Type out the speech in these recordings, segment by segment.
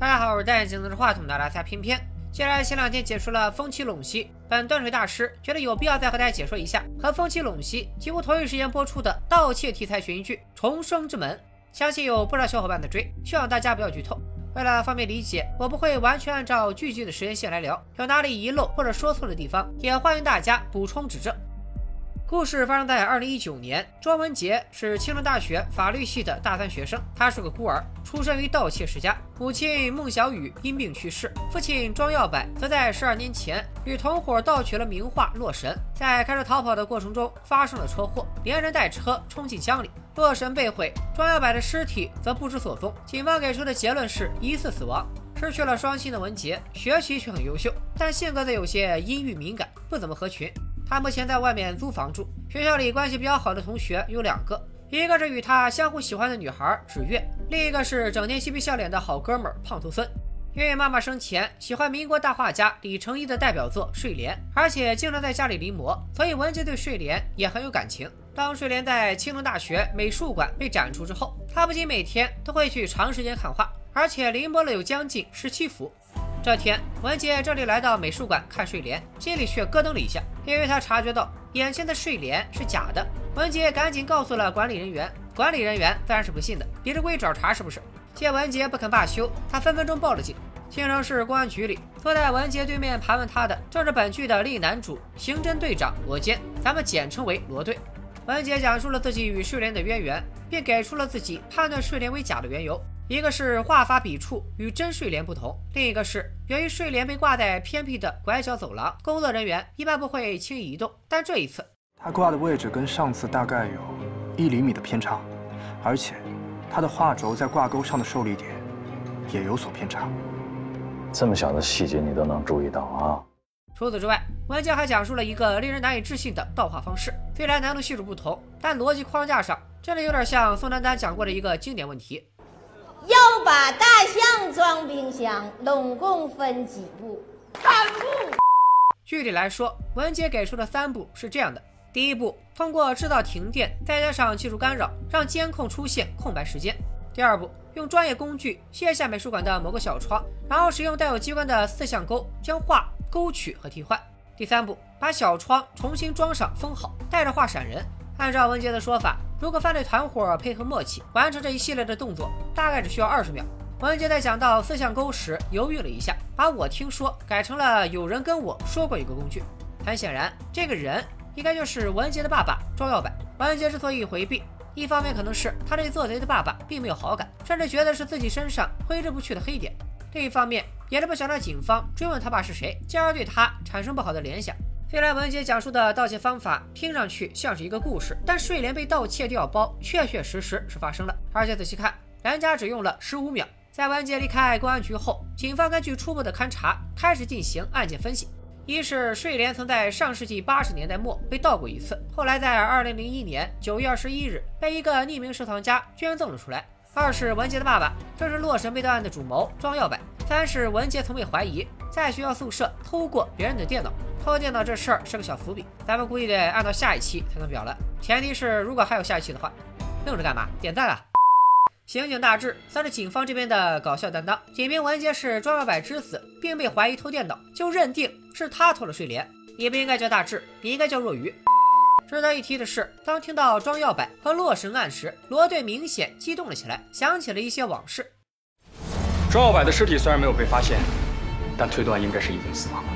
大家好，我是戴眼镜拿着话筒的拉塞偏偏。既然前两天解说了风起陇西，本断水大师觉得有必要再和大家解说一下和风起陇西几乎同一时间播出的盗窃题材悬疑剧《重生之门》。相信有不少小伙伴在追，希望大家不要剧透。为了方便理解，我不会完全按照剧集的时间线来聊，有哪里遗漏或者说错的地方，也欢迎大家补充指正。故事发生在二零一九年，庄文杰是清华大学法律系的大三学生。他是个孤儿，出生于盗窃世家，母亲孟小雨因病去世，父亲庄耀柏则在十二年前与同伙盗取了名画《洛神》，在开车逃跑的过程中发生了车祸，连人带车冲进江里，《洛神》被毁，庄耀柏的尸体则不知所踪。警方给出的结论是疑似死亡。失去了双亲的文杰，学习却很优秀，但性格则有些阴郁敏感，不怎么合群。他目前在外面租房住，学校里关系比较好的同学有两个，一个是与他相互喜欢的女孩芷月，另一个是整天嬉皮笑脸的好哥们胖头孙。因为妈妈生前喜欢民国大画家李成一的代表作《睡莲》，而且经常在家里临摹，所以文杰对睡莲也很有感情。当睡莲在青城大学美术馆被展出之后，他不仅每天都会去长时间看画，而且临摹了有将近十七幅。这天，文杰这里来到美术馆看睡莲，心里却咯噔了一下，因为他察觉到眼前的睡莲是假的。文杰赶紧告诉了管理人员，管理人员自然是不信的，比着龟找茬是不是？见文杰不肯罢休，他分分钟报了警。青城市公安局里，坐在文杰对面盘问他的，正是本剧的另一男主刑侦队长罗坚，咱们简称为罗队。文杰讲述了自己与睡莲的渊源，并给出了自己判断睡莲为假的缘由。一个是画法笔触与真睡莲不同，另一个是由于睡莲被挂在偏僻的拐角走廊，工作人员一般不会轻易移动。但这一次，它挂的位置跟上次大概有一厘米的偏差，而且它的画轴在挂钩上的受力点也有所偏差。这么小的细节你都能注意到啊！除此之外，文件还讲述了一个令人难以置信的倒画方式。虽然难度系数不同，但逻辑框架上真的有点像宋丹丹讲过的一个经典问题。要把大象装冰箱，拢共分几步？三步。具体来说，文杰给出的三步是这样的：第一步，通过制造停电，再加上技术干扰，让监控出现空白时间；第二步，用专业工具卸下美术馆的某个小窗，然后使用带有机关的四象钩将画勾取和替换；第三步，把小窗重新装上封好，带着画闪人。按照文杰的说法。如果犯罪团伙配合默契完成这一系列的动作，大概只需要二十秒。文杰在讲到四象钩时犹豫了一下，把我听说改成了有人跟我说过一个工具。很显然，这个人应该就是文杰的爸爸庄耀柏。文杰之所以回避，一方面可能是他对做贼的爸爸并没有好感，甚至觉得是自己身上挥之不去的黑点；另一方面，也是不想让警方追问他爸是谁，进而对他产生不好的联想。虽然文杰讲述的盗窃方法听上去像是一个故事，但睡莲被盗窃掉包确确实实是发生了。而且仔细看，人家只用了十五秒。在文杰离开公安局后，警方根据初步的勘查开始进行案件分析。一是睡莲曾在上世纪八十年代末被盗过一次，后来在二零零一年九月二十一日被一个匿名收藏家捐赠了出来。二是文杰的爸爸正是洛神被盗案的主谋庄耀柏。三是文杰从未怀疑在学校宿舍偷过别人的电脑。偷电脑这事儿是个小伏笔，咱们估计得按到下一期才能表了。前提是如果还有下一期的话，愣着干嘛？点赞啊！刑警大志算是警方这边的搞笑担当，警明文杰是庄耀柏之子，并被怀疑偷电脑，就认定是他偷了睡莲。你不应该叫大志，你应该叫若愚。值得一提的是，当听到庄耀柏和洛神案时，罗队明显激动了起来，想起了一些往事。庄耀柏的尸体虽然没有被发现，但推断应该是已经死亡了。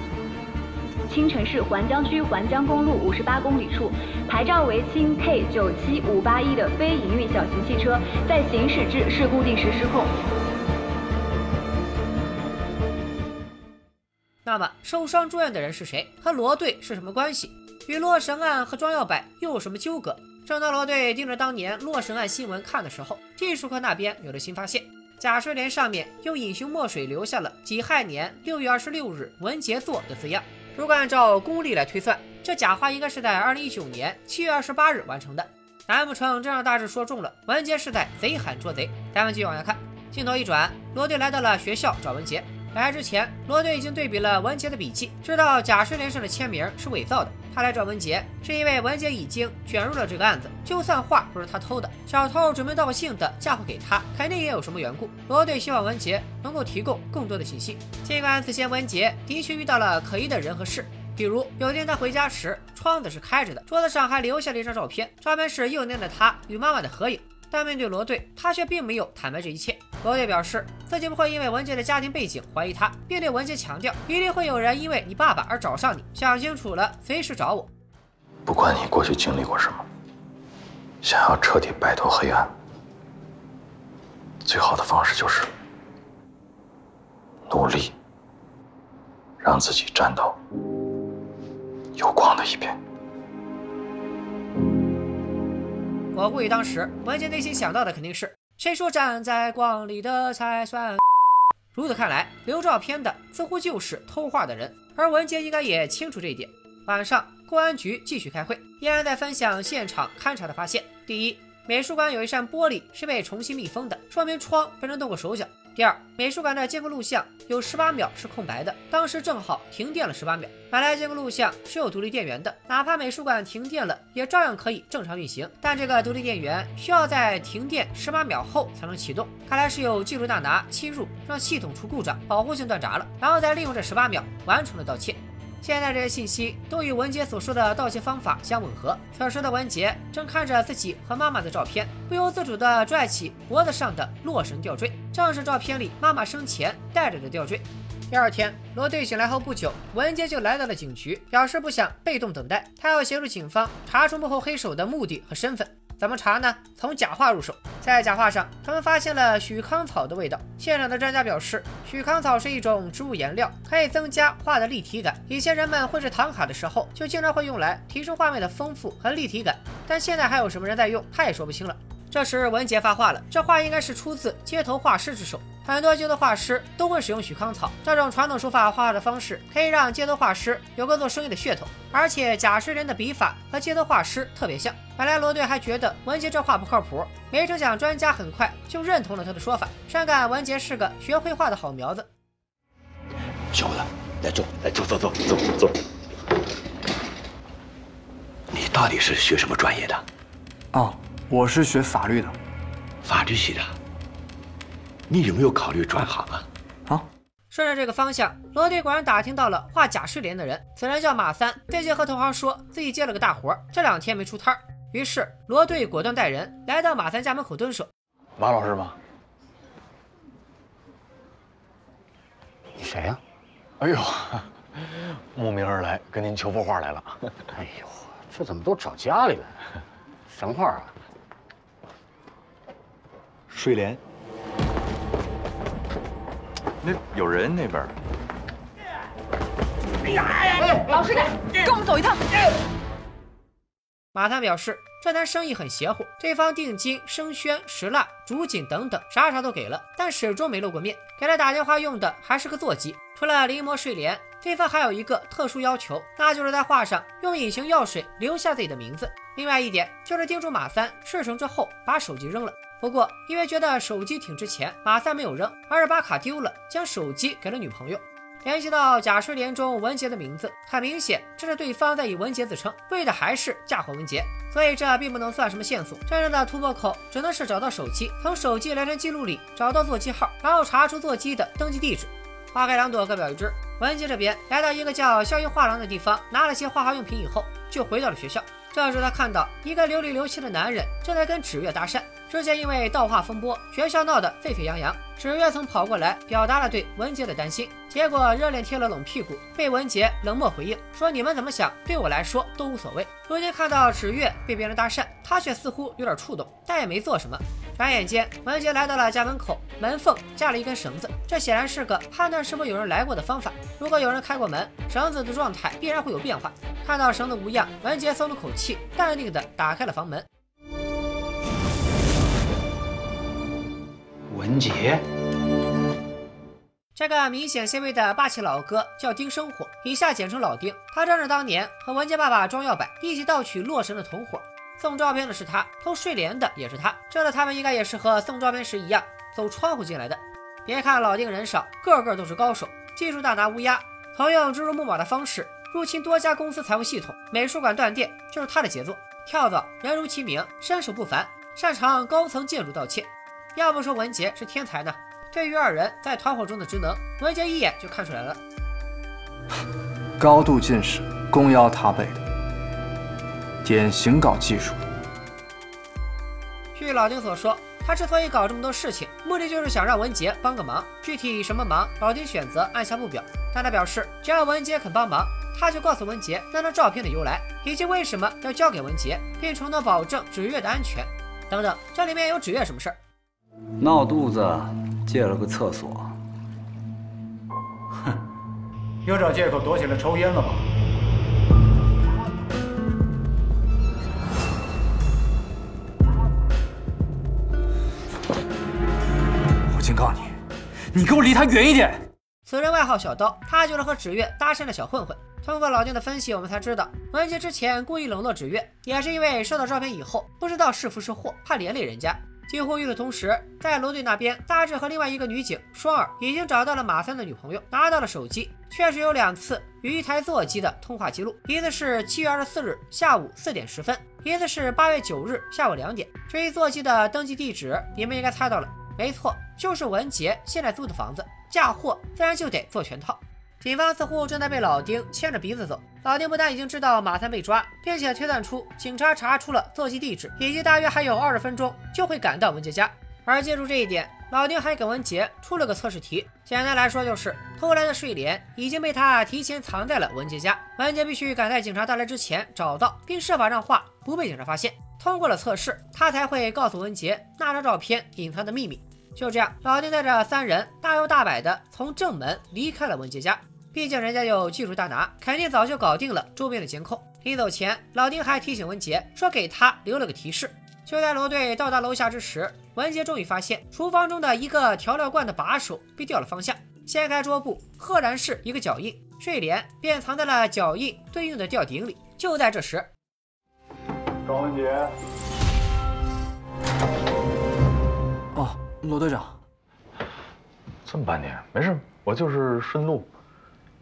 青城市环江区环江公路五十八公里处，牌照为青 K 九七五八一的非营运小型汽车在行驶至事故地时失控。那么，受伤住院的人是谁？和罗队是什么关系？与洛神案和庄耀柏又有什么纠葛？正当罗队盯着当年洛神案新闻看的时候，技术科那边有了新发现：假睡莲上面用隐形墨水留下了己亥年六月二十六日文杰作的字样。如果按照公历来推算，这假画应该是在二零一九年七月二十八日完成的。难不成这让大志说中了文杰是在贼喊捉贼？咱们继续往下看，镜头一转，罗队来到了学校找文杰。来之前，罗队已经对比了文杰的笔记，知道假睡莲上的签名是伪造的。他来找文杰，是因为文杰已经卷入了这个案子。就算画不是他偷的，小偷准备盗姓的嫁祸给他，肯定也有什么缘故。罗队希望文杰能够提供更多的信息。尽管此前文杰的确遇到了可疑的人和事，比如有天他回家时窗子是开着的，桌子上还留下了一张照片，照片是幼年的他与妈妈的合影。但面对罗队，他却并没有坦白这一切。罗队表示自己不会因为文杰的家庭背景怀疑他，并对文杰强调，一定会有人因为你爸爸而找上你，想清楚了随时找我。不管你过去经历过什么，想要彻底摆脱黑暗，最好的方式就是努力，让自己站到有光的一边。我估计当时文杰内心想到的肯定是：谁说站在光里的才算？如此看来，留照片的似乎就是偷画的人，而文杰应该也清楚这一点。晚上，公安局继续开会，依然在分享现场勘查的发现。第一，美术馆有一扇玻璃是被重新密封的，说明窗被人动过手脚。第二，美术馆的监控录像有十八秒是空白的，当时正好停电了十八秒。本来监控录像是有独立电源的，哪怕美术馆停电了，也照样可以正常运行。但这个独立电源需要在停电十八秒后才能启动，看来是有技术大拿侵入，让系统出故障，保护性断闸了，然后再利用这十八秒完成了盗窃。现在这些信息都与文杰所说的盗窃方法相吻合。此时的文杰正看着自己和妈妈的照片，不由自主地拽起脖子上的洛神吊坠，正是照片里妈妈生前戴着的吊坠。第二天，罗队醒来后不久，文杰就来到了警局，表示不想被动等待，他要协助警方查出幕后黑手的目的和身份。怎么查呢？从假画入手。在假画上，他们发现了许康草的味道。现场的专家表示，许康草是一种植物颜料，可以增加画的立体感。以前人们绘制唐卡的时候，就经常会用来提升画面的丰富和立体感。但现在还有什么人在用，他也说不清了。这时文杰发话了，这话应该是出自街头画师之手。很多街头画师都会使用许康草这种传统手法画画的方式，可以让街头画师有个做生意的噱头。而且贾世莲的笔法和街头画师特别像。本来罗队还觉得文杰这画不靠谱，没成想专家很快就认同了他的说法，深感文杰是个学绘画的好苗子。小伙子，来坐，来坐坐坐坐坐。你到底是学什么专业的？哦，我是学法律的。法律系的。你有没有考虑转行啊？啊！顺着这个方向，罗队果然打听到了画假睡莲的人，此人叫马三，最近和同行说自己接了个大活，这两天没出摊儿。于是罗队果断带人来到马三家门口蹲守。马老师吗？你谁呀？哎呦，慕名而来，跟您求幅画来了。哎呦，这怎么都找家里来？什么画啊？睡莲。那有人那边。哎呀哎老实点，跟我们走一趟。马三表示，这单生意很邪乎，对方定金、生宣、石蜡、竹锦等等，啥啥都给了，但始终没露过面。给他打电话用的还是个座机。除了临摹睡莲，对方还有一个特殊要求，那就是在画上用隐形药水留下自己的名字。另外一点就是叮嘱马三事成之后把手机扔了。不过，因为觉得手机挺值钱，马三没有扔，而是把卡丢了，将手机给了女朋友。联系到假睡莲中文杰的名字，很明显，这是对方在以文杰自称，为的还是嫁祸文杰。所以这并不能算什么线索，真正的突破口只能是找到手机，从手机聊天记录里找到座机号，然后查出座机的登记地址。花开两朵，各表一枝。文杰这边来到一个叫逍遥画廊的地方，拿了些画画用品以后，就回到了学校。这时他看到一个流里流气的男人正在跟纸月搭讪。之前因为盗画风波，学校闹得沸沸扬扬。纸月曾跑过来表达了对文杰的担心，结果热脸贴了冷屁股，被文杰冷漠回应说：“你们怎么想，对我来说都无所谓。”如今看到纸月被别人搭讪，他却似乎有点触动，但也没做什么。转眼间，文杰来到了家门口，门缝架了一根绳子，这显然是个判断是否有人来过的方法。如果有人开过门，绳子的状态必然会有变化。看到绳子无恙，文杰松了口气，淡定地打开了房门。文杰，这个明显 C 位的霸气老哥叫丁生火，以下简称老丁。他正是当年和文杰爸爸庄耀柏一起盗取洛神的同伙。送照片的是他，偷睡莲的也是他。这次他们应该也是和送照片时一样，走窗户进来的。别看老丁人少，个个都是高手，技术大拿乌鸦，曾用蜘蛛木马的方式入侵多家公司财务系统，美术馆断电就是他。的杰作。跳蚤人如其名，身手不凡，擅长高层建筑盗窃。要不说文杰是天才呢？对于二人在团伙中的职能，文杰一眼就看出来了。高度近视，弓腰踏背的，典型搞技术。据老丁所说，他之所以搞这么多事情，目的就是想让文杰帮个忙。具体什么忙，老丁选择按下不表。但他表示，只要文杰肯帮忙，他就告诉文杰那张照片的由来，以及为什么要交给文杰，并承诺保证纸月的安全。等等，这里面有纸月什么事儿？闹肚子，借了个厕所。哼，又找借口躲起来抽烟了吧？我警告你，你给我离他远一点！此人外号小刀，他就是和纸月搭讪的小混混。通过老丁的分析，我们才知道文杰之前故意冷落纸月，也是因为收到照片以后不知道是福是祸，怕连累人家。几乎与此同时，在罗队那边，大志和另外一个女警双儿已经找到了马三的女朋友，拿到了手机，确实有两次与一台座机的通话记录，一次是七月二十四日下午四点十分，一次是八月九日下午两点。至于座机的登记地址，你们应该猜到了，没错，就是文杰现在租的房子。嫁祸自然就得做全套。警方似乎正在被老丁牵着鼻子走。老丁不但已经知道马三被抓，并且推断出警察查出了座机地址，以及大约还有二十分钟就会赶到文杰家。而借助这一点，老丁还给文杰出了个测试题。简单来说，就是偷来的睡莲已经被他提前藏在了文杰家，文杰必须赶在警察到来之前找到，并设法让话不被警察发现。通过了测试，他才会告诉文杰那张照片隐藏的秘密。就这样，老丁带着三人大摇大摆地从正门离开了文杰家。毕竟人家有技术大拿，肯定早就搞定了周边的监控。临走前，老丁还提醒文杰说给他留了个提示。就在罗队到达楼下之时，文杰终于发现厨房中的一个调料罐的把手被掉了方向。掀开桌布，赫然是一个脚印，睡莲便藏在了脚印对应的吊顶里。就在这时，高文杰，哦，罗队长，这么半天没事，我就是顺路。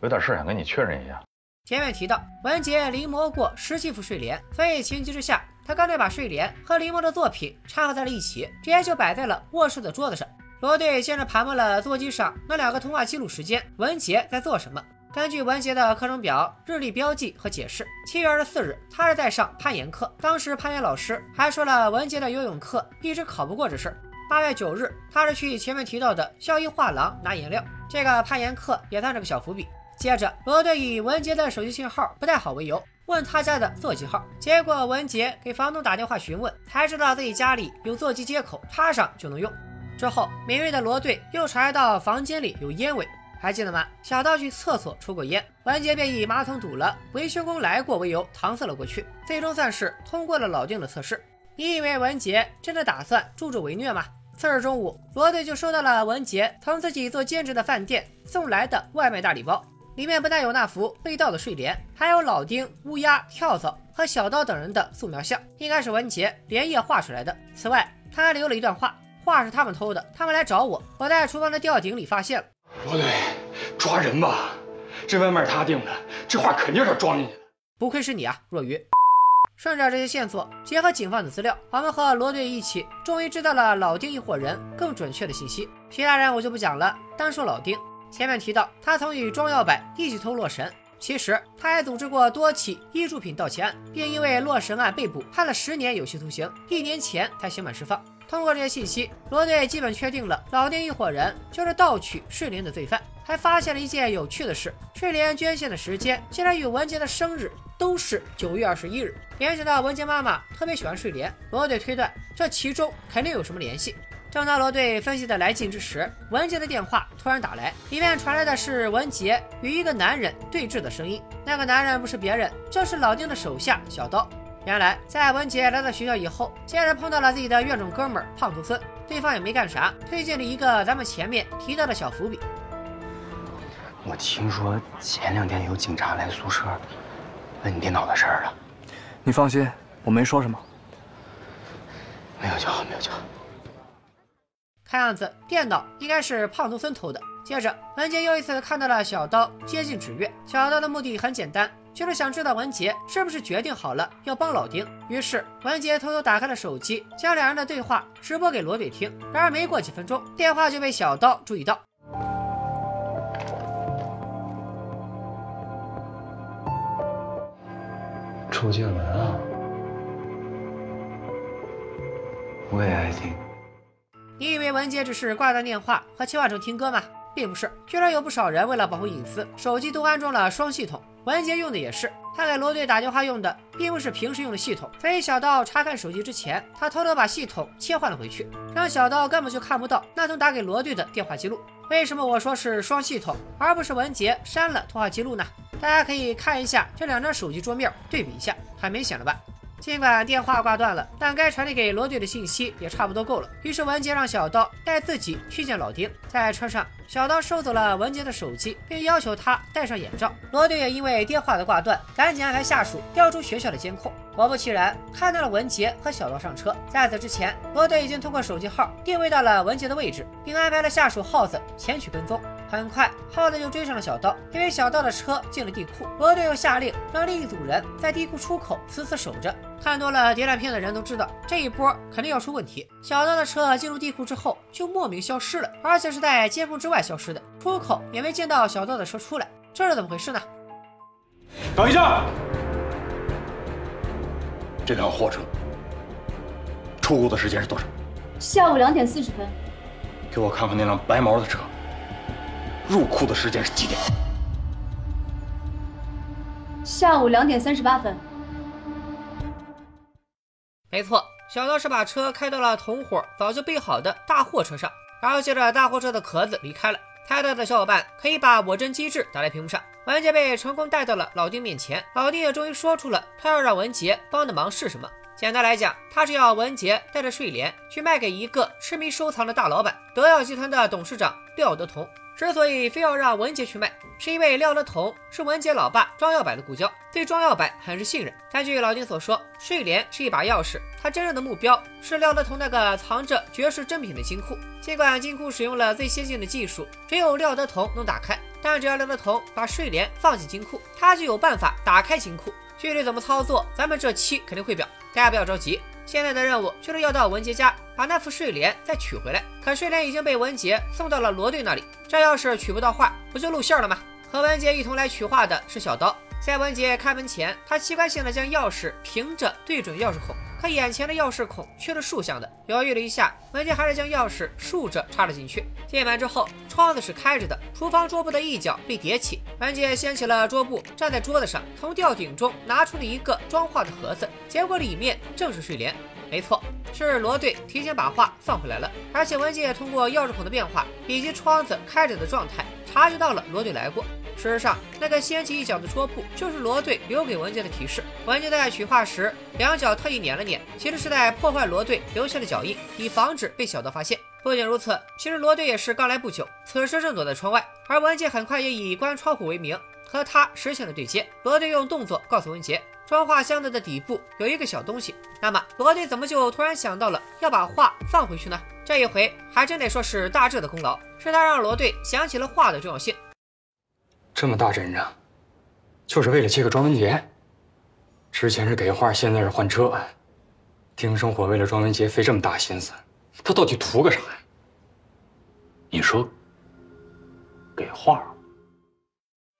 有点事想跟你确认一下。前面提到文杰临摹过十几幅睡莲，所以情急之下，他干脆把睡莲和临摹的作品掺合在了一起，直接就摆在了卧室的桌子上。罗队先是盘问了座机上那两个通话记录时间，文杰在做什么。根据文杰的课程表、日历标记和解释，七月二十四日他是在上攀岩课，当时攀岩老师还说了文杰的游泳课一直考不过这事儿。八月九日他是去前面提到的校医画廊拿颜料，这个攀岩课也算是个小伏笔。接着，罗队以文杰的手机信号不太好为由，问他家的座机号。结果文杰给房东打电话询问，才知道自己家里有座机接口，插上就能用。之后，敏锐的罗队又察觉到房间里有烟味，还记得吗？小道去厕所抽过烟，文杰便以马桶堵了、维修工来过为由搪塞了过去，最终算是通过了老丁的测试。你以为文杰真的打算助纣为虐吗？次日中午，罗队就收到了文杰从自己做兼职的饭店送来的外卖大礼包。里面不但有那幅被盗的睡莲，还有老丁、乌鸦、跳蚤和小刀等人的素描像，应该是文杰连夜画出来的。此外，他还留了一段话，画是他们偷的，他们来找我，我在厨房的吊顶里发现了。罗队，抓人吧！这外卖他订的，这画肯定是装进去的。不愧是你啊，若愚！顺着这些线索，结合警方的资料，我们和罗队一起，终于知道了老丁一伙人更准确的信息。其他人我就不讲了，单说老丁。前面提到，他曾与庄耀柏一起偷洛神，其实他还组织过多起艺术品盗窃案，并因为洛神案被捕，判了十年有期徒刑，一年前才刑满释放。通过这些信息，罗队基本确定了老丁一伙人就是盗取睡莲的罪犯，还发现了一件有趣的事：睡莲捐献的时间竟然与文杰的生日都是九月二十一日。联想到文杰妈妈特别喜欢睡莲，罗队推断这其中肯定有什么联系。正当罗队分析的来劲之时，文杰的电话突然打来，里面传来的是文杰与一个男人对峙的声音。那个男人不是别人，正是老丁的手下小刀。原来，在文杰来到学校以后，竟然碰到了自己的院长哥们胖头孙，对方也没干啥，推荐了一个咱们前面提到的小伏笔。我听说前两天有警察来宿舍，问你电脑的事儿了。你放心，我没说什么。没有就好，没有就好。看样子电脑应该是胖头孙偷的。接着，文杰又一次看到了小刀接近纸月。小刀的目的很简单，就是想知道文杰是不是决定好了要帮老丁。于是文杰偷偷打开了手机，将两人的对话直播给罗队听。然而没过几分钟，电话就被小刀注意到。周杰伦啊，我也爱听。你以为文杰只是挂断电话和切换成听歌吗？并不是，居然有不少人为了保护隐私，手机都安装了双系统。文杰用的也是，他给罗队打电话用的并不是平时用的系统，所以小道查看手机之前，他偷偷把系统切换了回去，让小道根本就看不到那通打给罗队的电话记录。为什么我说是双系统，而不是文杰删了通话记录呢？大家可以看一下这两张手机桌面，对比一下，很明显了吧？尽管电话挂断了，但该传递给罗队的信息也差不多够了。于是文杰让小刀带自己去见老丁。在车上，小刀收走了文杰的手机，并要求他戴上眼罩。罗队也因为电话的挂断，赶紧安排下属调出学校的监控。果不其然，看到了文杰和小刀上车。在此之前，罗队已经通过手机号定位到了文杰的位置，并安排了下属耗子前去跟踪。很快，耗子就追上了小刀，因为小刀的车进了地库，罗队又下令让另一组人在地库出口死死守着。看多了谍战片的人都知道，这一波肯定要出问题。小刀的车进入地库之后，就莫名消失了，而且是在监控之外消失的，出口也没见到小刀的车出来，这是怎么回事呢？等一下，这辆货车出库的时间是多少？下午两点四十分。给我看看那辆白毛的车。入库的时间是几点？下午两点三十八分。没错，小道士把车开到了同伙早就备好的大货车上，然后借着大货车的壳子离开了。猜到的小伙伴可以把我真机智打在屏幕上。文杰被成功带到了老丁面前，老丁也终于说出了他要让文杰帮的忙是什么。简单来讲，他是要文杰带着睡莲去卖给一个痴迷收藏的大老板——德耀集团的董事长廖德同。之所以非要让文杰去卖，是因为廖德同是文杰老爸庄耀柏的故交，对庄耀柏很是信任。根据老丁所说，睡莲是一把钥匙，他真正的目标是廖德同那个藏着绝世珍品的金库。尽管金库使用了最先进的技术，只有廖德同能打开，但只要廖德同把睡莲放进金库，他就有办法打开金库。具体怎么操作，咱们这期肯定会表，大家不要着急。现在的任务就是要到文杰家把那副睡莲再取回来。可睡莲已经被文杰送到了罗队那里，这要是取不到画，不就露馅了吗？和文杰一同来取画的是小刀。在文杰开门前，他习惯性的将钥匙平着对准钥匙孔，可眼前的钥匙孔却是竖向的。犹豫了一下，文杰还是将钥匙竖着插了进去。进门之后，窗子是开着的，厨房桌布的一角被叠起。文杰掀起了桌布，站在桌子上，从吊顶中拿出了一个装画的盒子，结果里面正是睡莲。没错，是罗队提前把画放回来了，而且文杰也通过钥匙孔的变化以及窗子开着的状态，察觉到了罗队来过。事实上，那个掀起一角的桌布就是罗队留给文杰的提示。文杰在取画时，两脚特意碾了碾，其实是在破坏罗队留下的脚印，以防止被小刀发现。不仅如此，其实罗队也是刚来不久，此时正躲在窗外，而文杰很快也以关窗户为名和他实现了对接。罗队用动作告诉文杰，装画箱子的底部有一个小东西。那么，罗队怎么就突然想到了要把画放回去呢？这一回还真得说是大志的功劳，是他让罗队想起了画的重要性。这么大阵仗，就是为了接个庄文杰。之前是给画，现在是换车。丁生火为了庄文杰费这么大心思，他到底图个啥呀？你说，给画？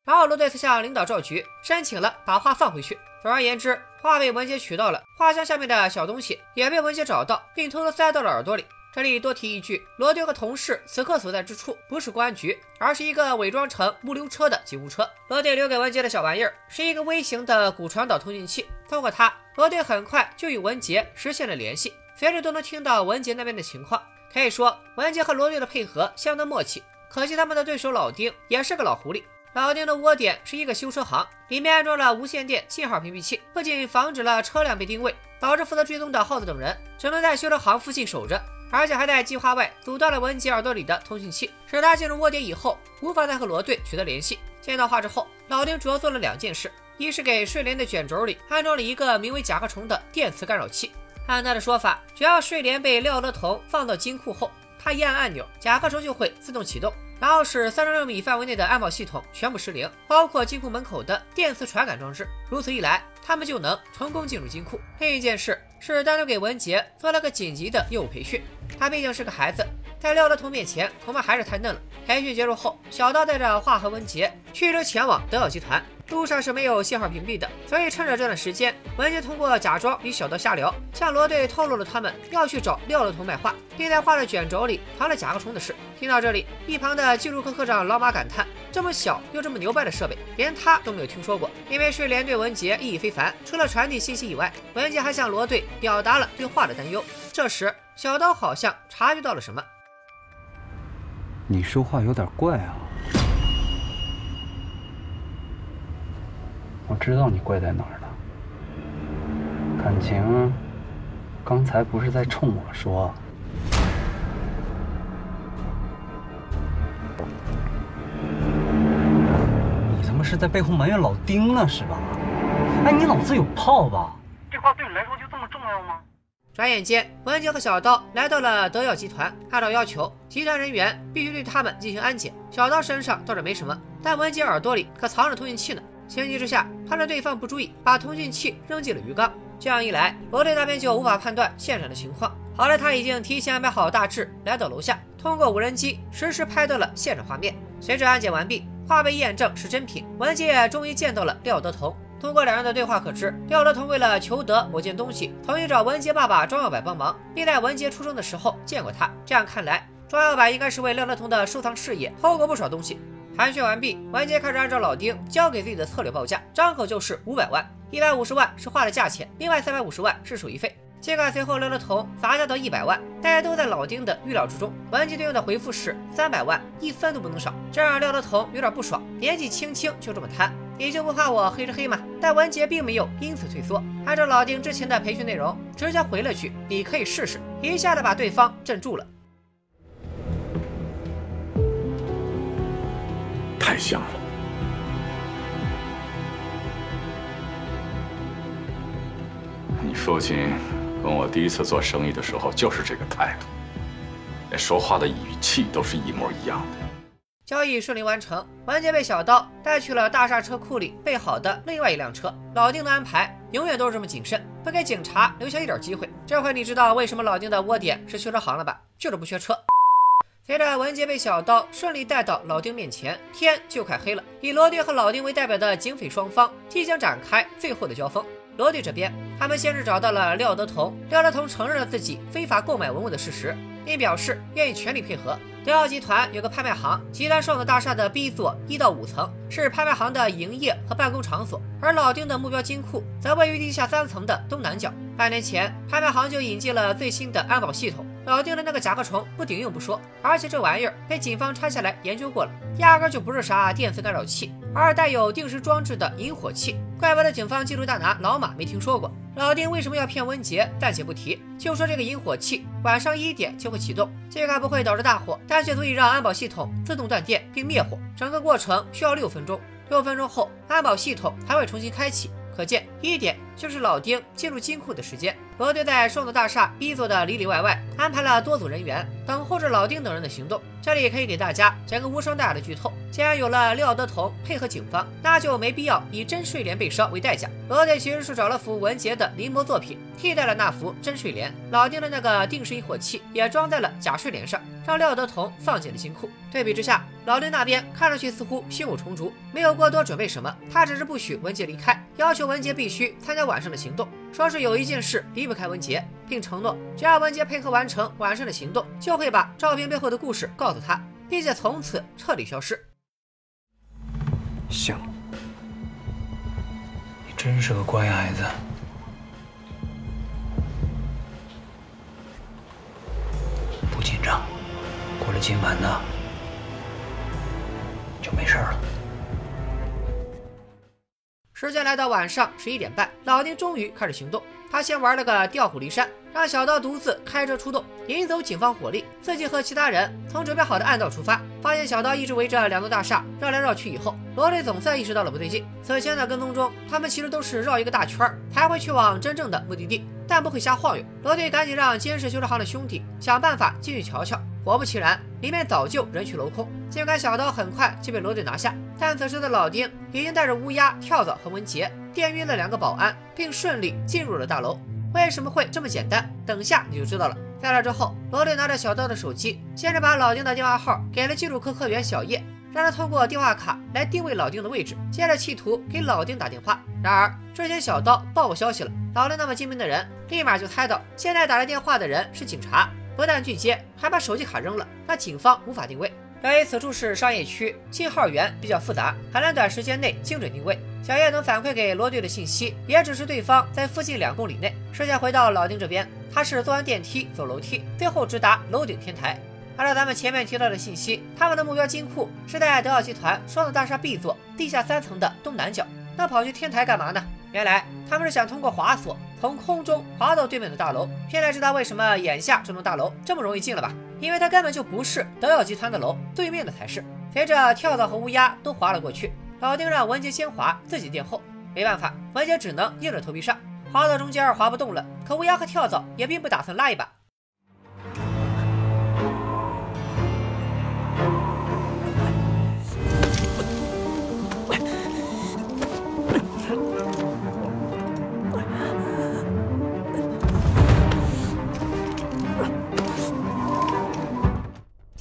然后罗队才向领导赵局申请了把画放回去。总而言之，画被文杰取到了，画箱下面的小东西也被文杰找到，并偷偷塞到了耳朵里。这里多提一句，罗队和同事此刻所在之处不是公安局，而是一个伪装成物流车的警务车。罗队留给文杰的小玩意儿是一个微型的骨传导通讯器，通过它，罗队很快就与文杰实现了联系，随时都能听到文杰那边的情况。可以说，文杰和罗队的配合相当默契。可惜他们的对手老丁也是个老狐狸。老丁的窝点是一个修车行，里面安装了无线电信号屏蔽器，不仅防止了车辆被定位，导致负责追踪的耗子等人只能在修车行附近守着。而且还在计划外阻断了文杰耳朵里的通讯器，使他进入窝点以后无法再和罗队取得联系。见到画之后，老丁主要做了两件事：一是给睡莲的卷轴里安装了一个名为甲壳虫的电磁干扰器，按他的说法，只要睡莲被廖德同放到金库后，他一按按钮，甲壳虫就会自动启动。然后使三十六米范围内的安保系统全部失灵，包括金库门口的电磁传感装置。如此一来，他们就能成功进入金库。另一件事是单独给文杰做了个紧急的业务培训，他毕竟是个孩子。在廖德同面前，恐怕还是太嫩了。培训结束后，小刀带着华和文杰驱车前往德奥集团。路上是没有信号屏蔽的，所以趁着这段时间，文杰通过假装与小刀瞎聊，向罗队透露了他们要去找廖德彤卖画，并在画的卷轴里藏了甲壳虫的事。听到这里，一旁的技术科科长老马感叹：这么小又这么牛掰的设备，连他都没有听说过。因为睡莲对文杰意义非凡，除了传递信息以外，文杰还向罗队表达了对画的担忧。这时，小刀好像察觉到了什么。你说话有点怪啊！知道你怪在哪儿了。感情，刚才不是在冲我说？你他妈是在背后埋怨老丁呢是吧？哎，你脑子有泡吧？这话对你来说就这么重要吗？转眼间，文杰和小刀来到了德耀集团。按照要求，集团人员必须对他们进行安检。小刀身上倒是没什么，但文杰耳朵里可藏着通讯器呢。情急之下，他趁对方不注意，把通讯器扔进了鱼缸。这样一来，罗队那边就无法判断现场的情况。好在他已经提前安排好大致，来到楼下，通过无人机实时拍到了现场画面。随着安检完毕，画被验证是真品，文杰终于见到了廖德同。通过两人的对话可知，廖德同为了求得某件东西，同意找文杰爸爸庄耀柏帮忙，并在文杰出生的时候见过他。这样看来，庄耀柏应该是为廖德同的收藏事业偷过不少东西。盘旋完毕，文杰开始按照老丁交给自己的策略报价，张口就是五百万，一百五十万是画的价钱，另外三百五十万是手续费。尽管随后廖德彤砸价到一百万，大家都在老丁的预料之中。文杰对应的回复是三百万，一分都不能少，这让廖德彤有点不爽。年纪轻轻就这么贪，你就不怕我黑吃黑吗？但文杰并没有因此退缩，按照老丁之前的培训内容，直接回了句：“你可以试试。”一下子把对方镇住了。太像了。你父亲跟我第一次做生意的时候就是这个态度，连说话的语气都是一模一样的。交易顺利完成，文杰被小刀带去了大厦车库里备好的另外一辆车。老丁的安排永远都是这么谨慎，不给警察留下一点机会。这回你知道为什么老丁的窝点是修车行了吧？就是不缺车。随着文杰被小刀顺利带到老丁面前，天就快黑了。以罗队和老丁为代表的警匪双方即将展开最后的交锋。罗队这边，他们先是找到了廖德同，廖德同承认了自己非法购买文物的事实，并表示愿意全力配合。德奥集团有个拍卖行，集团双子大厦的 B 座一到五层是拍卖行的营业和办公场所，而老丁的目标金库则位于地下三层的东南角。半年前，拍卖行就引进了最新的安保系统，老丁的那个甲壳虫不顶用不说，而且这玩意儿被警方拆下来研究过了，压根就不是啥电磁干扰器，而是带有定时装置的引火器。怪不得警方技术大拿老马没听说过。老丁为什么要骗温杰？暂且不提，就说这个引火器晚上一点就会启动，尽管不会导致大火，但却足以让安保系统自动断电并灭火。整个过程需要六分钟，六分钟后安保系统还会重新开启。可见一点就是老丁进入金库的时间。罗队在双子大厦 B 座的里里外外安排了多组人员，等候着老丁等人的行动。这里可以给大家讲个无伤大雅的剧透：既然有了廖德同配合警方，那就没必要以真睡莲被烧为代价。罗队其实是找了幅文杰的临摹作品，替代了那幅真睡莲。老丁的那个定时引火器也装在了假睡莲上，让廖德同放进了金库。对比之下，老丁那边看上去似乎胸有成竹，没有过多准备什么，他只是不许文杰离开，要求文杰必须参加晚上的行动。说是有一件事离不开文杰，并承诺只要文杰配合完成晚上的行动，就会把照片背后的故事告诉他，并且从此彻底消失。行，你真是个乖孩子。不紧张，过了今晚呢，就没事了。时间来到晚上十一点半，老丁终于开始行动。他先玩了个调虎离山，让小刀独自开车出动，引走警方火力，自己和其他人从准备好的暗道出发。发现小刀一直围着两座大厦绕来绕去以后，罗队总算意识到了不对劲。此前的跟踪中，他们其实都是绕一个大圈才会去往真正的目的地，但不会瞎晃悠。罗队赶紧让监视修车行的兄弟想办法进去瞧瞧。果不其然，里面早就人去楼空。尽管小刀很快就被罗队拿下，但此时的老丁已经带着乌鸦、跳蚤和文杰电晕了两个保安，并顺利进入了大楼。为什么会这么简单？等下你就知道了。在那之后，罗队拿着小刀的手机，先是把老丁的电话号。给了技术科科员小叶，让他通过电话卡来定位老丁的位置，接着企图给老丁打电话。然而，这些小刀报过消息了，老丁那么精明的人，立马就猜到现在打来电话的人是警察，不但拒接，还把手机卡扔了，让警方无法定位。由于此处是商业区，信号。源比较复杂，很难短时间内精准定位。小叶能反馈给罗队的信息，也只是对方在附近两公里内。视线回到老丁这边，他是坐完电梯走楼梯，最后直达楼顶天台。按照咱们前面提到的信息，他们的目标金库是在德奥集团双子大厦 B 座地下三层的东南角。那跑去天台干嘛呢？原来他们是想通过滑索从空中滑到对面的大楼。现在知道为什么眼下这栋大楼这么容易进了吧？因为它根本就不是德耀集团的楼，对面的才是。随着跳蚤和乌鸦都滑了过去，老丁让文杰先滑，自己垫后。没办法，文杰只能硬着头皮上。滑到中间滑不动了，可乌鸦和跳蚤也并不打算拉一把。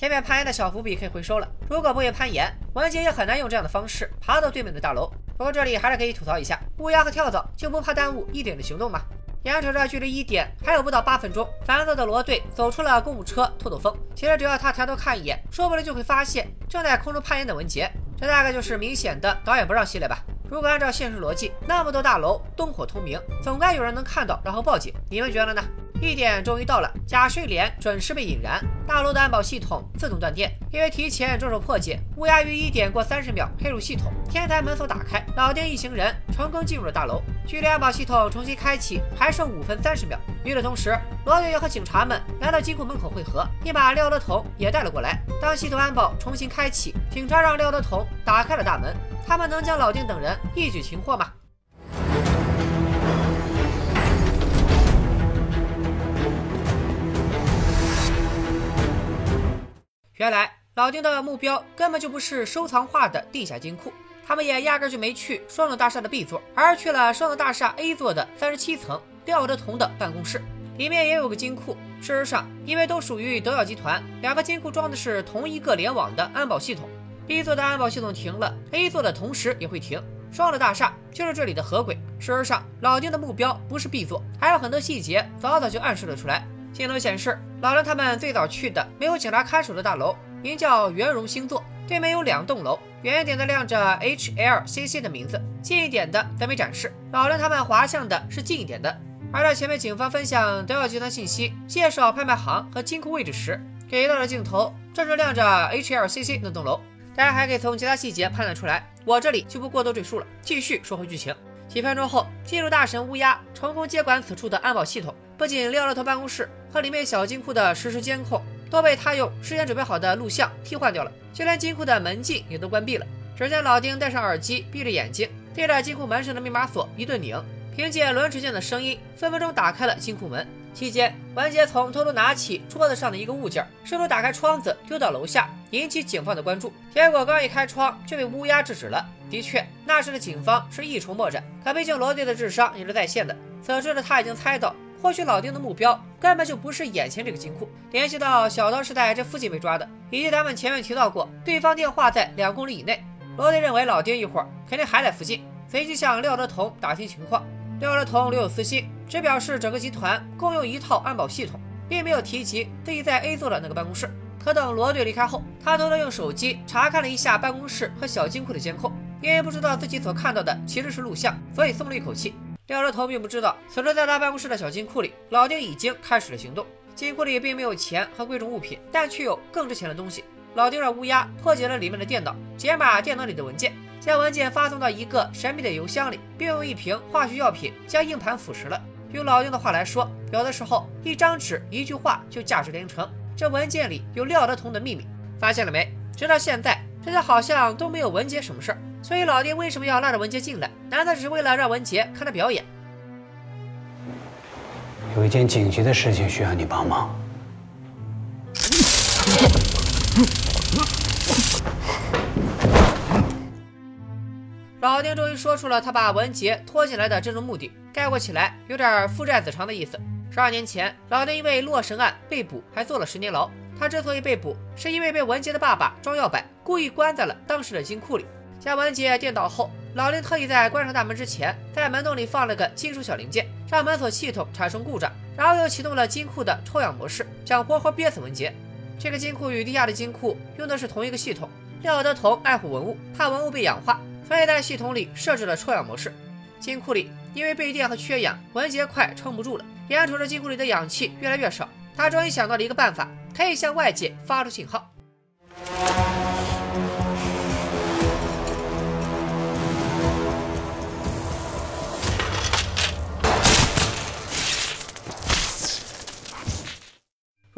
前面攀岩的小伏笔可以回收了。如果不会攀岩，文杰也很难用这样的方式爬到对面的大楼。不过这里还是可以吐槽一下，乌鸦和跳蚤就不怕耽误一点的行动吗？眼瞅着距离一点还有不到八分钟，烦躁的罗队走出了公务车透透风。其实只要他抬头看一眼，说不定就会发现正在空中攀岩的文杰。这大概就是明显的导演不让系列吧？如果按照现实逻辑，那么多大楼灯火通明，总该有人能看到然后报警。你们觉得呢？一点终于到了，假睡莲准时被引燃，大楼的安保系统自动断电。因为提前着手破解，乌鸦于一点过三十秒黑入系统，天台门锁打开，老丁一行人成功进入了大楼。距离安保系统重新开启还剩五分三十秒。与此同时，罗队和警察们来到金库门口汇合，并把廖德彤也带了过来。当系统安保重新开启，警察让廖德彤打开了大门。他们能将老丁等人一举擒获吗？原来老丁的目标根本就不是收藏画的地下金库，他们也压根就没去双子大厦的 B 座，而去了双子大厦 A 座的三十七层廖德同的办公室，里面也有个金库。事实上，因为都属于德耀集团，两个金库装的是同一个联网的安保系统，B 座的安保系统停了，A 座的同时也会停。双子大厦就是这里的合轨。事实上，老丁的目标不是 B 座，还有很多细节早早就暗示了出来。镜头显示，老梁他们最早去的没有警察看守的大楼，名叫圆融星座。对面有两栋楼，远一点的亮着 HLCC 的名字，近一点的则没展示。老梁他们滑向的是近一点的。而在前面警方分享德耀集团信息、介绍拍卖行和金库位置时，给到的镜头正是亮着 HLCC 那栋楼。大家还可以从其他细节判断出来，我这里就不过多赘述了。继续说回剧情。几分钟后，进入大神乌鸦成功接管此处的安保系统，不仅廖乐头办公室。和里面小金库的实时监控都被他用事先准备好的录像替换掉了，就连金库的门禁也都关闭了。只见老丁戴上耳机，闭着眼睛，对着金库门上的密码锁一顿拧，凭借轮齿键的声音，分分钟打开了金库门。期间，文杰从偷偷拿起桌子上的一个物件，试图打开窗子丢到楼下，引起警方的关注。结果刚一开窗就被乌鸦制止了。的确，那时的警方是一筹莫展，可毕竟罗队的智商也是在线的，此时的他已经猜到。或许老丁的目标根本就不是眼前这个金库。联系到小刀是在这附近被抓的，以及咱们前面提到过，对方电话在两公里以内。罗队认为老丁一会儿肯定还在附近，随即向廖德同打听情况。廖德同留有私心，只表示整个集团共用一套安保系统，并没有提及自己在 A 座的那个办公室。可等罗队离开后，他偷偷用手机查看了一下办公室和小金库的监控，因为不知道自己所看到的其实是录像，所以松了一口气。廖德头并不知道，此时在他办公室的小金库里，老丁已经开始了行动。金库里并没有钱和贵重物品，但却有更值钱的东西。老丁让乌鸦破解了里面的电脑，解码电脑里的文件，将文件发送到一个神秘的邮箱里，并用一瓶化学药品将硬盘腐蚀了。用老丁的话来说，有的时候一张纸、一句话就价值连城。这文件里有廖德同的秘密，发现了没？直到现在，这家好像都没有文杰什么事儿。所以老爹为什么要拉着文杰进来？难道只是为了让文杰看他表演？有一件紧急的事情需要你帮忙。老丁终于说出了他把文杰拖进来的真正目的，概括起来有点父债子偿的意思。十二年前，老丁因为洛神案被捕，还坐了十年牢。他之所以被捕，是因为被文杰的爸爸庄耀柏故意关在了当时的金库里。将文杰电倒后，老林特意在关上大门之前，在门洞里放了个金属小零件，让门锁系统产生故障，然后又启动了金库的抽氧模式，想活活憋死文杰。这个金库与地下的金库用的是同一个系统。廖德同爱护文物，怕文物被氧化，所以在系统里设置了抽氧模式。金库里因为被电和缺氧，文杰快撑不住了。眼瞅着金库里的氧气越来越少，他终于想到了一个办法，可以向外界发出信号。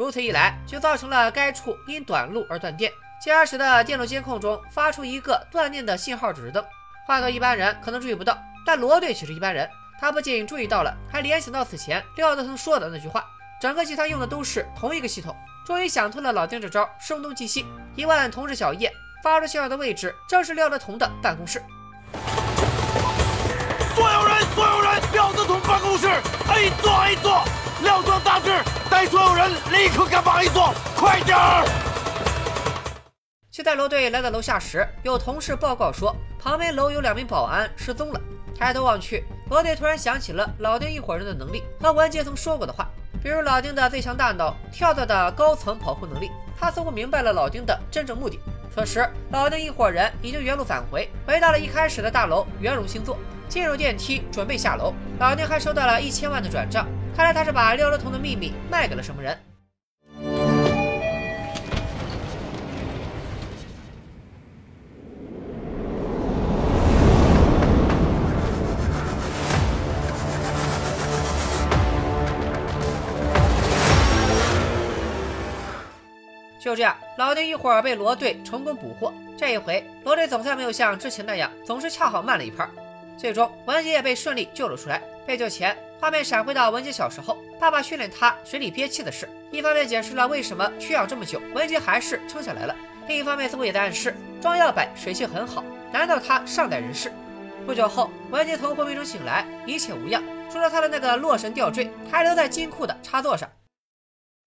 如此一来，就造成了该处因短路而断电，进而使得电路监控中发出一个断电的信号指示灯。换做一般人可能注意不到，但罗队却是一般人。他不仅注意到了，还联想到此前廖德腾说的那句话：整个集团用的都是同一个系统。终于想通了老丁这招，声东击西。一问同事小叶，发出信号的位置正是廖德同的办公室。所有人，所有人，廖德同办公室，A 座，A 座，廖庄大志，带所有人立刻赶往 A 座，快点儿！就在罗队来到楼下时，有同事报告说，旁边楼有两名保安失踪了。抬头望去，罗队突然想起了老丁一伙人的能力和文杰曾说过的话，比如老丁的最强大脑、跳蚤的高层保护能力。他似乎明白了老丁的真正目的。此时，老丁一伙人已经原路返回，回到了一开始的大楼圆融星座，进入电梯准备下楼。老丁还收到了一千万的转账，看来他是把六六同的秘密卖给了什么人。就这样，老丁一伙儿被罗队成功捕获。这一回，罗队总算没有像之前那样，总是恰好慢了一拍。最终，文杰也被顺利救了出来。被救前，画面闪回到文杰小时候，爸爸训练他水里憋气的事，一方面解释了为什么缺氧这么久，文杰还是撑下来了；另一方面似乎也在暗示庄耀柏水性很好，难道他尚在人世？不久后，文杰从昏迷中醒来，一切无恙，除了他的那个洛神吊坠还留在金库的插座上。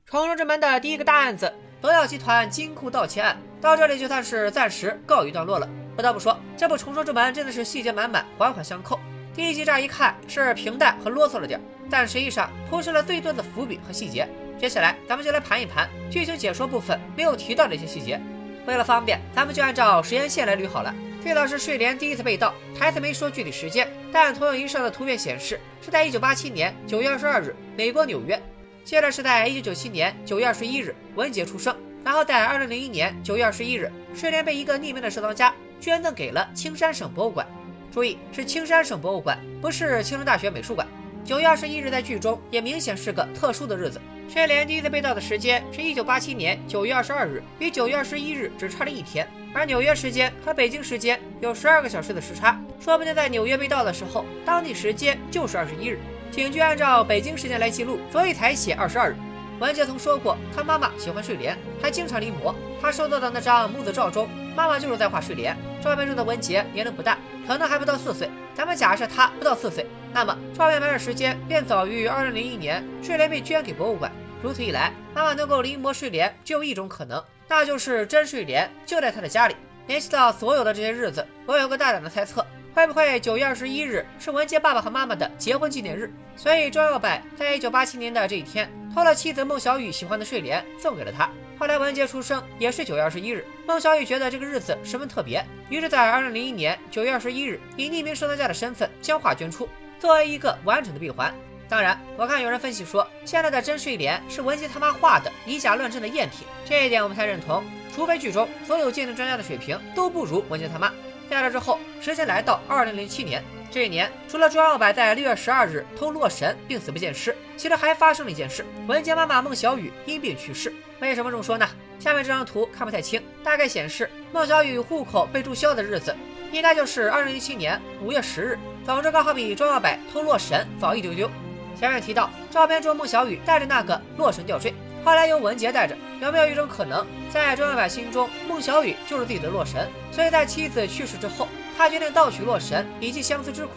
重生之门的第一个大案子。德耀集团金库盗窃案到这里就算是暂时告一段落了。不得不说，这部《重生之门》真的是细节满满，环环相扣。第一集乍一看是平淡和啰嗦了点，但实际上铺设了最多的伏笔和细节。接下来咱们就来盘一盘剧情解说部分没有提到的一些细节。为了方便，咱们就按照时间线来捋好了。最早是睡莲第一次被盗，台词没说具体时间，但投影仪上的图片显示是在1987年9月22日，美国纽约。接着是在一九九七年九月二十一日，文杰出生。然后在二零零一年九月二十一日，睡莲被一个匿名的收藏家捐赠给了青山省博物馆。注意，是青山省博物馆，不是青山大学美术馆。九月二十一日在剧中也明显是个特殊的日子。睡莲第一次被盗的时间是一九八七年九月二十二日，与九月二十一日只差了一天。而纽约时间和北京时间有十二个小时的时差，说不定在纽约被盗的时候，当地时间就是二十一日。警局按照北京时间来记录，所以才写二十二日。文杰曾说过，他妈妈喜欢睡莲，还经常临摹。他收到的那张母子照中，妈妈就是在画睡莲。照片中的文杰年龄不大，可能还不到四岁。咱们假设他不到四岁，那么照片拍摄时间便早于二零零一年睡莲被捐给博物馆。如此一来，妈妈能够临摹睡莲只有一种可能，那就是真睡莲就在他的家里。联系到所有的这些日子，我有个大胆的猜测。会不会九月二十一日是文杰爸爸和妈妈的结婚纪念日？所以庄耀柏在一九八七年的这一天偷了妻子孟小雨喜欢的睡莲送给了他。后来文杰出生也是九月二十一日，孟小雨觉得这个日子十分特别，于是，在二零零一年九月二十一日以匿名收藏家的身份将画捐出，作为一个完整的闭环。当然，我看有人分析说，现在的真睡莲是文杰他妈画的，以假乱真的赝品，这一点我不太认同，除非剧中所有鉴定专家的水平都不如文杰他妈。在这之后，时间来到二零零七年。这一年，除了庄耀柏在六月十二日偷洛神并死不见尸，其实还发生了一件事：文杰妈妈孟小雨因病去世。为什么这么说呢？下面这张图看不太清，大概显示孟小雨户口被注销的日子，应该就是二零一七年五月十日。总之，刚好比庄耀柏偷洛神早一丢丢。前面提到，照片中孟小雨带着那个洛神吊坠。后来由文杰带着。有没有一种可能，在庄耀柏心中，孟小雨就是自己的洛神？所以在妻子去世之后，他决定盗取洛神以及相思之苦。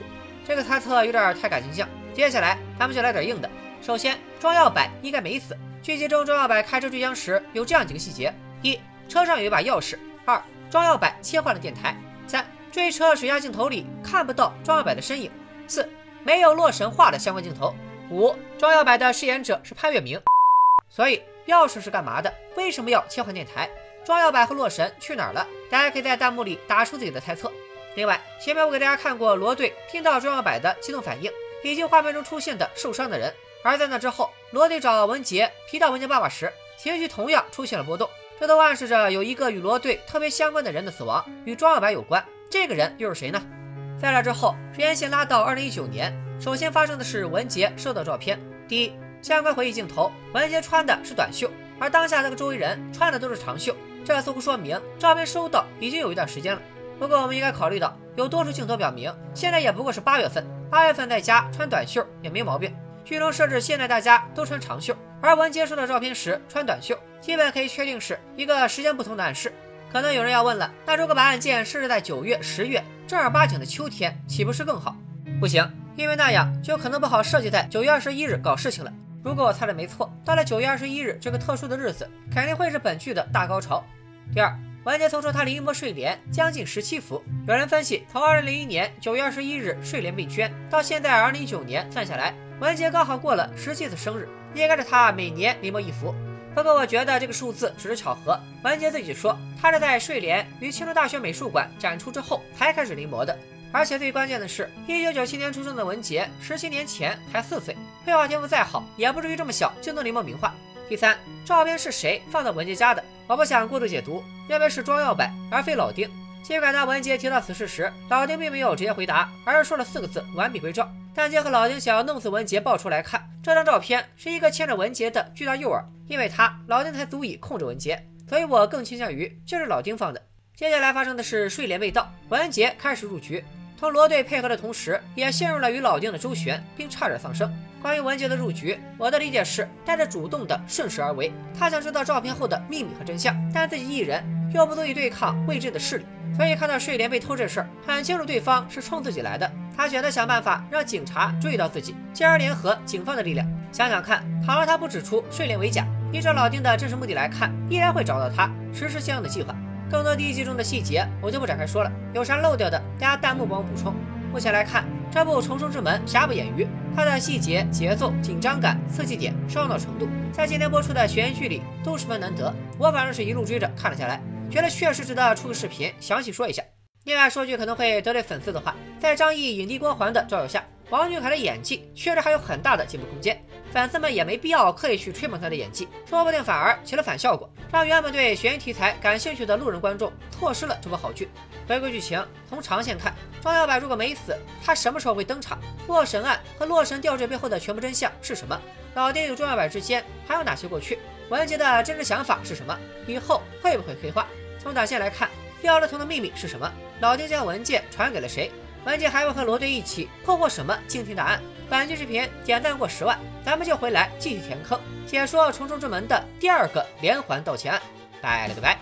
这个猜测有点太感形象。接下来咱们就来点硬的。首先，庄耀柏应该没死。剧集中，庄耀柏开车追江时有这样几个细节：一，车上有一把钥匙；二，庄耀柏切换了电台；三，追车水下镜头里看不到庄耀柏的身影；四，没有洛神画的相关镜头；五，庄耀柏的饰演者是潘粤明。所以，钥匙是干嘛的？为什么要切换电台？庄耀柏和洛神去哪儿了？大家可以在弹幕里打出自己的猜测。另外，前面我给大家看过罗队听到庄耀柏的激动反应，以及画面中出现的受伤的人。而在那之后，罗队找文杰提到文杰爸爸时，情绪同样出现了波动。这都暗示着有一个与罗队特别相关的人的死亡与庄耀柏有关。这个人又是谁呢？在这之后，时间线拉到二零一九年，首先发生的是文杰收到照片。第一，相关回忆镜头，文杰穿的是短袖，而当下那个周围人穿的都是长袖，这似乎说明照片收到已经有一段时间了。不过我们应该考虑到，有多处镜头表明，现在也不过是八月份，八月份在家穿短袖也没毛病。剧中设置现在大家都穿长袖，而文杰收到照片时穿短袖，基本可以确定是一个时间不同的暗示。可能有人要问了，那如果把案件设置在九月、十月，正儿八经的秋天，岂不是更好？不行，因为那样就可能不好设计在九月二十一日搞事情了。如果我猜的没错，到了九月二十一日这个特殊的日子，肯定会是本剧的大高潮。第二。文杰曾说他临摹睡莲将近十七幅。有人分析，从二零零一年九月二十一日睡莲被捐到现在二零一九年算下来，文杰刚好过了十七次生日，应该是他每年临摹一幅。不过我觉得这个数字只是巧合。文杰自己说，他是在睡莲于青州大学美术馆展出之后才开始临摹的。而且最关键的是，一九九七年出生的文杰，十七年前才四岁，绘画天赋再好，也不至于这么小就能临摹名画。第三，照片是谁放到文杰家的？我不想过度解读，认为是庄耀柏而非老丁。尽管当文杰提到此事时，老丁并没有直接回答，而是说了四个字：完璧归赵。但结合老丁想要弄死文杰爆出来看，这张照片是一个牵着文杰的巨大诱饵，因为他老丁才足以控制文杰，所以我更倾向于就是老丁放的。接下来发生的是睡莲被盗，文杰开始入局。同罗队配合的同时，也陷入了与老丁的周旋，并差点丧生。关于文杰的入局，我的理解是带着主动的顺势而为。他想知道照片后的秘密和真相，但自己一人又不足以对抗未知的势力，所以看到睡莲被偷这事儿，很清楚对方是冲自己来的。他选择想办法让警察注意到自己，进而联合警方的力量。想想看，倘若他不指出睡莲为假，依照老丁的真实目的来看，依然会找到他，实施相应的计划。更多第一季中的细节我就不展开说了，有啥漏掉的，大家弹幕帮我补充。目前来看，这部《重生之门》瑕不掩瑜，它的细节、节奏、紧张感、刺激点、烧脑程度，在今天播出的悬疑剧里都十分难得。我反正是一路追着看了下来，觉得确实值得出个视频详细说一下。另外说句可能会得罪粉丝的话，在张译影帝光环的照耀下。王俊凯的演技确实还有很大的进步空间，粉丝们也没必要刻意去吹捧他的演技，说不定反而起了反效果，让原本对悬疑题材感兴趣的路人观众错失了这部好剧。回归剧情，从长线看，庄小柏如果没死，他什么时候会登场？洛神案和洛神吊坠背后的全部真相是什么？老丁与庄小柏之间还有哪些过去？文杰的真实想法是什么？以后会不会黑化？从短线来看，廖乐彤的秘密是什么？老丁将文件传给了谁？文杰还会和罗队一起破获什么惊天大案？本期视频点赞过十万，咱们就回来继续填坑，解说重重之门的第二个连环盗窃案。拜了个拜。